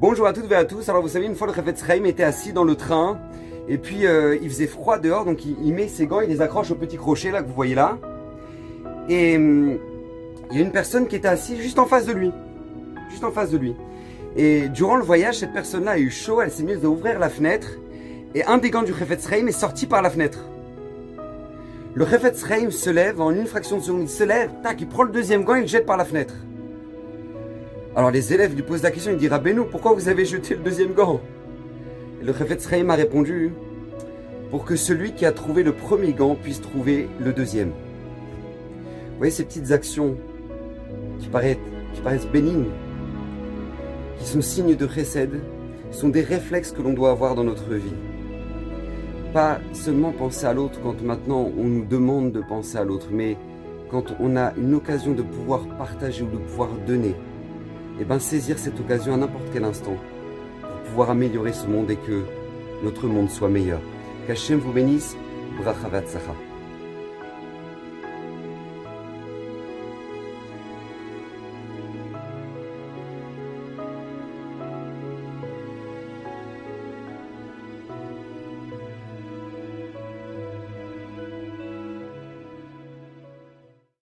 Bonjour à toutes et à tous. Alors vous savez, une fois le Chafetz Chaim était assis dans le train et puis euh, il faisait froid dehors, donc il, met ses gants, il les accroche au petit crochet là que vous voyez là. Et hum, il y a une personne qui était assise juste en face de lui, juste en face de lui. Et durant le voyage, cette personne-là a eu chaud, elle s'est mise à ouvrir la fenêtre et un des gants du Chafetz Chaim est sorti par la fenêtre. Le Chafetz Chaim se lève en une fraction de seconde, il se lève, tac, il prend le deuxième gant et il le jette par la fenêtre. Alors les élèves lui posent la question, il dit Rabbeinu, pourquoi vous avez jeté le deuxième gant? Et le Chafetz Chaim a répondu pour que celui qui a trouvé le premier gant puisse trouver le deuxième. Vous voyez ces petites actions qui paraissent, bénignes, qui sont signes de chesed, sont des réflexes que l'on doit avoir dans notre vie. Pas seulement penser à l'autre quand maintenant on nous demande de penser à l'autre, mais quand on a une occasion de pouvoir partager ou de pouvoir donner eh bien saisir cette occasion à n'importe quel instant pour pouvoir améliorer ce monde et que notre monde soit meilleur. Qu'Hachem vous bénisse, Brachavat.